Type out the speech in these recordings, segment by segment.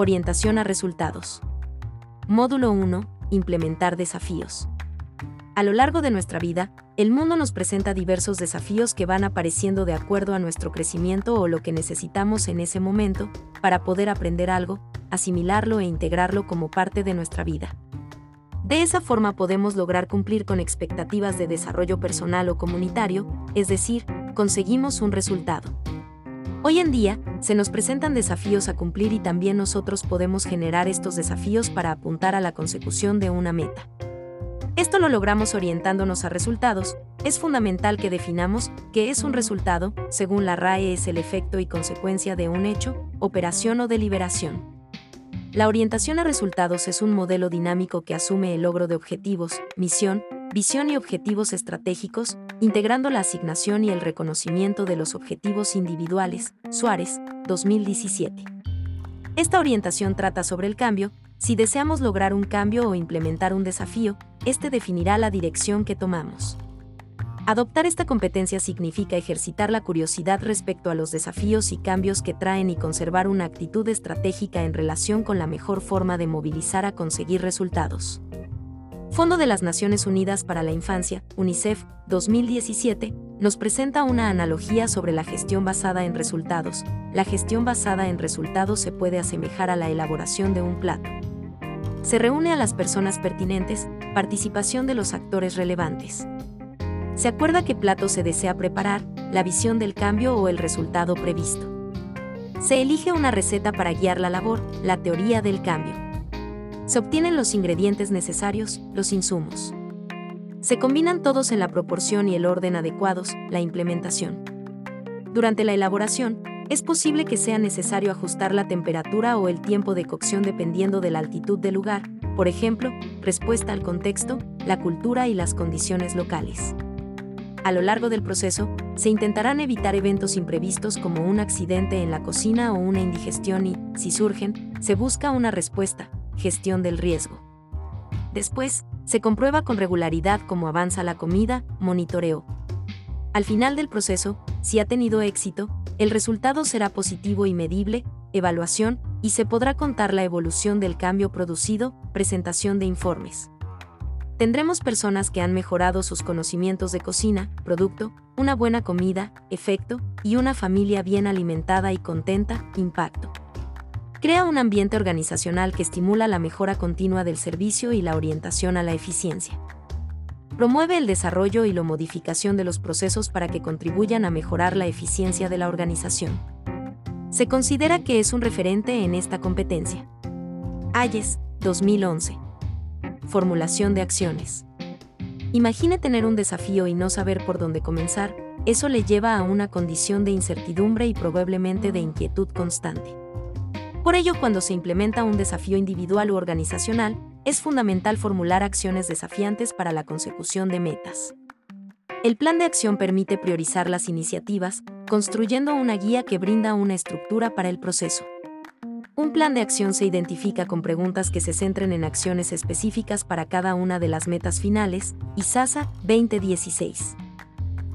Orientación a resultados. Módulo 1. Implementar desafíos. A lo largo de nuestra vida, el mundo nos presenta diversos desafíos que van apareciendo de acuerdo a nuestro crecimiento o lo que necesitamos en ese momento para poder aprender algo, asimilarlo e integrarlo como parte de nuestra vida. De esa forma podemos lograr cumplir con expectativas de desarrollo personal o comunitario, es decir, conseguimos un resultado. Hoy en día, se nos presentan desafíos a cumplir y también nosotros podemos generar estos desafíos para apuntar a la consecución de una meta. Esto lo logramos orientándonos a resultados. Es fundamental que definamos qué es un resultado, según la RAE es el efecto y consecuencia de un hecho, operación o deliberación. La orientación a resultados es un modelo dinámico que asume el logro de objetivos, misión, visión y objetivos estratégicos, integrando la asignación y el reconocimiento de los objetivos individuales. Suárez, 2017. Esta orientación trata sobre el cambio, si deseamos lograr un cambio o implementar un desafío, este definirá la dirección que tomamos. Adoptar esta competencia significa ejercitar la curiosidad respecto a los desafíos y cambios que traen y conservar una actitud estratégica en relación con la mejor forma de movilizar a conseguir resultados. Fondo de las Naciones Unidas para la Infancia, UNICEF, 2017, nos presenta una analogía sobre la gestión basada en resultados. La gestión basada en resultados se puede asemejar a la elaboración de un plato. Se reúne a las personas pertinentes, participación de los actores relevantes. Se acuerda qué plato se desea preparar, la visión del cambio o el resultado previsto. Se elige una receta para guiar la labor, la teoría del cambio. Se obtienen los ingredientes necesarios, los insumos. Se combinan todos en la proporción y el orden adecuados, la implementación. Durante la elaboración, es posible que sea necesario ajustar la temperatura o el tiempo de cocción dependiendo de la altitud del lugar, por ejemplo, respuesta al contexto, la cultura y las condiciones locales. A lo largo del proceso, se intentarán evitar eventos imprevistos como un accidente en la cocina o una indigestión y, si surgen, se busca una respuesta, gestión del riesgo. Después, se comprueba con regularidad cómo avanza la comida, monitoreo. Al final del proceso, si ha tenido éxito, el resultado será positivo y medible, evaluación, y se podrá contar la evolución del cambio producido, presentación de informes. Tendremos personas que han mejorado sus conocimientos de cocina, producto, una buena comida, efecto, y una familia bien alimentada y contenta, impacto. Crea un ambiente organizacional que estimula la mejora continua del servicio y la orientación a la eficiencia. Promueve el desarrollo y la modificación de los procesos para que contribuyan a mejorar la eficiencia de la organización. Se considera que es un referente en esta competencia. Ayes, 2011. Formulación de acciones. Imagine tener un desafío y no saber por dónde comenzar, eso le lleva a una condición de incertidumbre y probablemente de inquietud constante. Por ello, cuando se implementa un desafío individual u organizacional, es fundamental formular acciones desafiantes para la consecución de metas. El plan de acción permite priorizar las iniciativas, construyendo una guía que brinda una estructura para el proceso. Un plan de acción se identifica con preguntas que se centren en acciones específicas para cada una de las metas finales, ISASA 2016.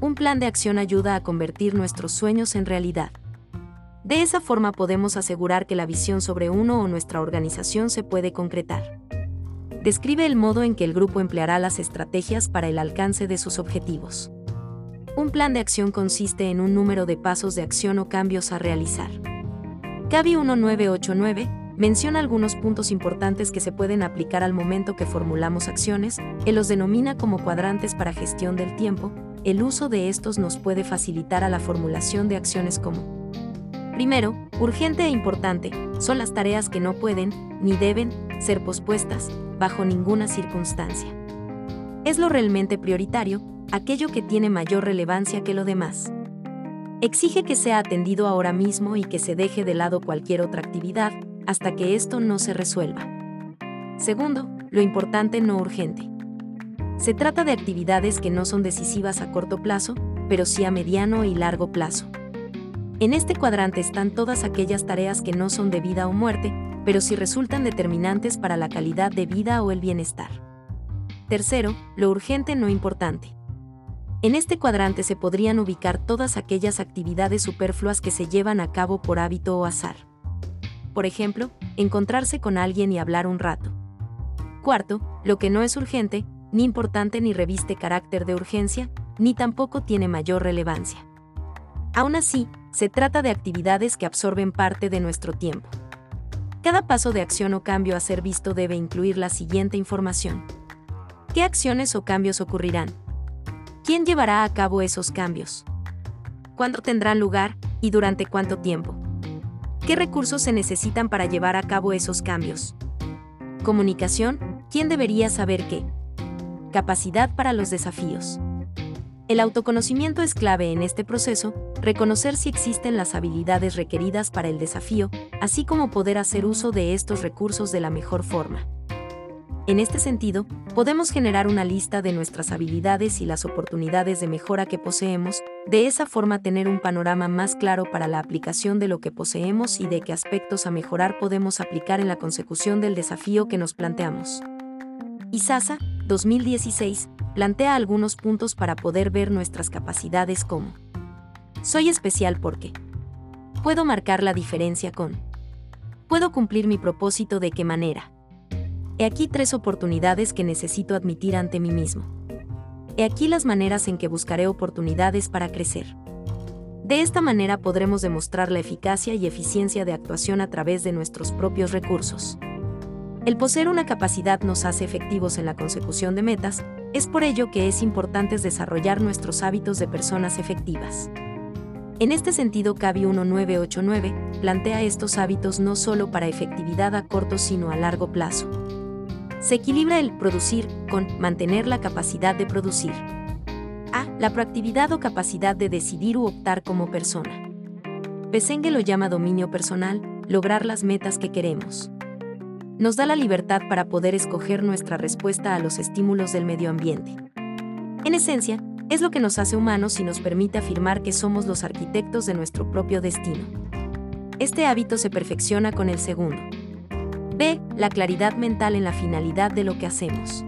Un plan de acción ayuda a convertir nuestros sueños en realidad. De esa forma podemos asegurar que la visión sobre uno o nuestra organización se puede concretar. Describe el modo en que el grupo empleará las estrategias para el alcance de sus objetivos. Un plan de acción consiste en un número de pasos de acción o cambios a realizar. CABI 1989 menciona algunos puntos importantes que se pueden aplicar al momento que formulamos acciones, él los denomina como cuadrantes para gestión del tiempo, el uso de estos nos puede facilitar a la formulación de acciones como Primero, urgente e importante, son las tareas que no pueden, ni deben, ser pospuestas, bajo ninguna circunstancia. Es lo realmente prioritario, aquello que tiene mayor relevancia que lo demás. Exige que sea atendido ahora mismo y que se deje de lado cualquier otra actividad, hasta que esto no se resuelva. Segundo, lo importante no urgente. Se trata de actividades que no son decisivas a corto plazo, pero sí a mediano y largo plazo. En este cuadrante están todas aquellas tareas que no son de vida o muerte, pero sí resultan determinantes para la calidad de vida o el bienestar. Tercero, lo urgente no importante. En este cuadrante se podrían ubicar todas aquellas actividades superfluas que se llevan a cabo por hábito o azar. Por ejemplo, encontrarse con alguien y hablar un rato. Cuarto, lo que no es urgente, ni importante ni reviste carácter de urgencia, ni tampoco tiene mayor relevancia. Aún así, se trata de actividades que absorben parte de nuestro tiempo. Cada paso de acción o cambio a ser visto debe incluir la siguiente información. ¿Qué acciones o cambios ocurrirán? ¿Quién llevará a cabo esos cambios? ¿Cuándo tendrán lugar y durante cuánto tiempo? ¿Qué recursos se necesitan para llevar a cabo esos cambios? Comunicación, ¿quién debería saber qué? Capacidad para los desafíos. El autoconocimiento es clave en este proceso, reconocer si existen las habilidades requeridas para el desafío, así como poder hacer uso de estos recursos de la mejor forma. En este sentido, podemos generar una lista de nuestras habilidades y las oportunidades de mejora que poseemos, de esa forma tener un panorama más claro para la aplicación de lo que poseemos y de qué aspectos a mejorar podemos aplicar en la consecución del desafío que nos planteamos. ISASA, 2016, plantea algunos puntos para poder ver nuestras capacidades como Soy especial porque Puedo marcar la diferencia con Puedo cumplir mi propósito de qué manera He aquí tres oportunidades que necesito admitir ante mí mismo. He aquí las maneras en que buscaré oportunidades para crecer. De esta manera podremos demostrar la eficacia y eficiencia de actuación a través de nuestros propios recursos. El poseer una capacidad nos hace efectivos en la consecución de metas, es por ello que es importante desarrollar nuestros hábitos de personas efectivas. En este sentido, CABI 1989 plantea estos hábitos no solo para efectividad a corto sino a largo plazo. Se equilibra el producir con mantener la capacidad de producir. A. La proactividad o capacidad de decidir u optar como persona. Besengue lo llama dominio personal, lograr las metas que queremos. Nos da la libertad para poder escoger nuestra respuesta a los estímulos del medio ambiente. En esencia, es lo que nos hace humanos y nos permite afirmar que somos los arquitectos de nuestro propio destino. Este hábito se perfecciona con el segundo. B. La claridad mental en la finalidad de lo que hacemos.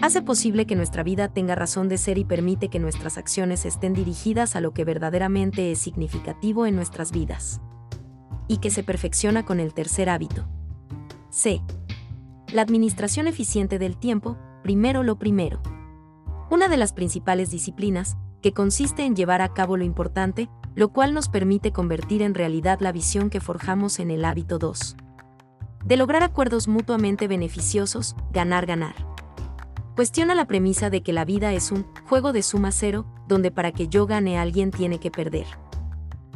Hace posible que nuestra vida tenga razón de ser y permite que nuestras acciones estén dirigidas a lo que verdaderamente es significativo en nuestras vidas. Y que se perfecciona con el tercer hábito. C. La administración eficiente del tiempo, primero lo primero. Una de las principales disciplinas, que consiste en llevar a cabo lo importante, lo cual nos permite convertir en realidad la visión que forjamos en el hábito 2 de lograr acuerdos mutuamente beneficiosos, ganar-ganar. Cuestiona la premisa de que la vida es un juego de suma cero, donde para que yo gane alguien tiene que perder.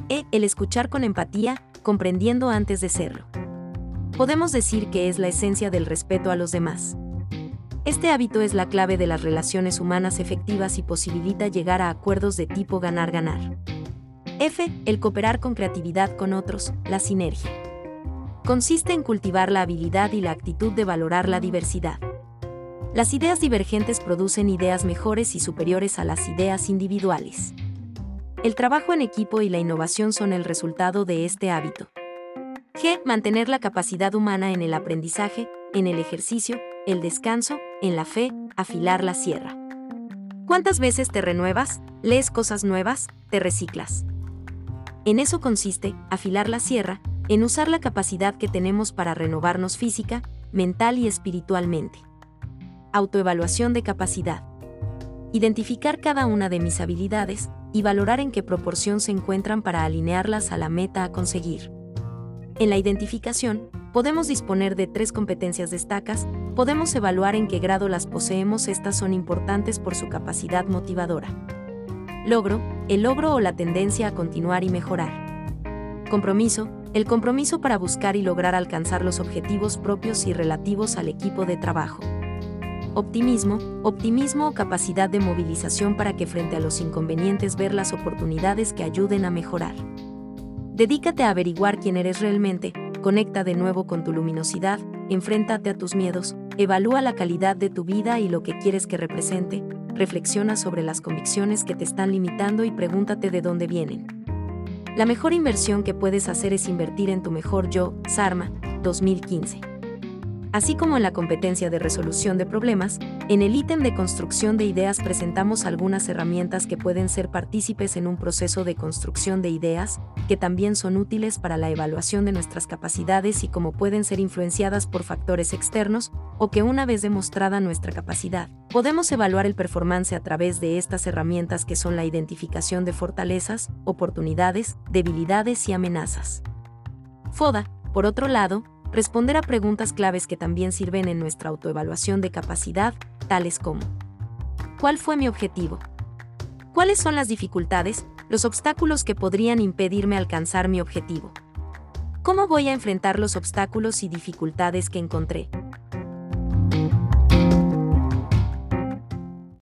E. El escuchar con empatía, comprendiendo antes de serlo. Podemos decir que es la esencia del respeto a los demás. Este hábito es la clave de las relaciones humanas efectivas y posibilita llegar a acuerdos de tipo ganar-ganar. F. El cooperar con creatividad con otros, la sinergia consiste en cultivar la habilidad y la actitud de valorar la diversidad. Las ideas divergentes producen ideas mejores y superiores a las ideas individuales. El trabajo en equipo y la innovación son el resultado de este hábito. G. Mantener la capacidad humana en el aprendizaje, en el ejercicio, el descanso, en la fe, afilar la sierra. ¿Cuántas veces te renuevas, lees cosas nuevas, te reciclas? En eso consiste, afilar la sierra, en usar la capacidad que tenemos para renovarnos física, mental y espiritualmente. Autoevaluación de capacidad. Identificar cada una de mis habilidades y valorar en qué proporción se encuentran para alinearlas a la meta a conseguir. En la identificación, podemos disponer de tres competencias destacas, podemos evaluar en qué grado las poseemos, estas son importantes por su capacidad motivadora. Logro, el logro o la tendencia a continuar y mejorar. Compromiso, el compromiso para buscar y lograr alcanzar los objetivos propios y relativos al equipo de trabajo. Optimismo, optimismo o capacidad de movilización para que frente a los inconvenientes ver las oportunidades que ayuden a mejorar. Dedícate a averiguar quién eres realmente, conecta de nuevo con tu luminosidad, enfréntate a tus miedos, evalúa la calidad de tu vida y lo que quieres que represente, reflexiona sobre las convicciones que te están limitando y pregúntate de dónde vienen. La mejor inversión que puedes hacer es invertir en tu mejor yo, Sarma, 2015. Así como en la competencia de resolución de problemas, en el ítem de construcción de ideas presentamos algunas herramientas que pueden ser partícipes en un proceso de construcción de ideas, que también son útiles para la evaluación de nuestras capacidades y cómo pueden ser influenciadas por factores externos, o que una vez demostrada nuestra capacidad, podemos evaluar el performance a través de estas herramientas que son la identificación de fortalezas, oportunidades, debilidades y amenazas. FODA, por otro lado, responder a preguntas claves que también sirven en nuestra autoevaluación de capacidad, tales como ¿Cuál fue mi objetivo? ¿Cuáles son las dificultades, los obstáculos que podrían impedirme alcanzar mi objetivo? ¿Cómo voy a enfrentar los obstáculos y dificultades que encontré?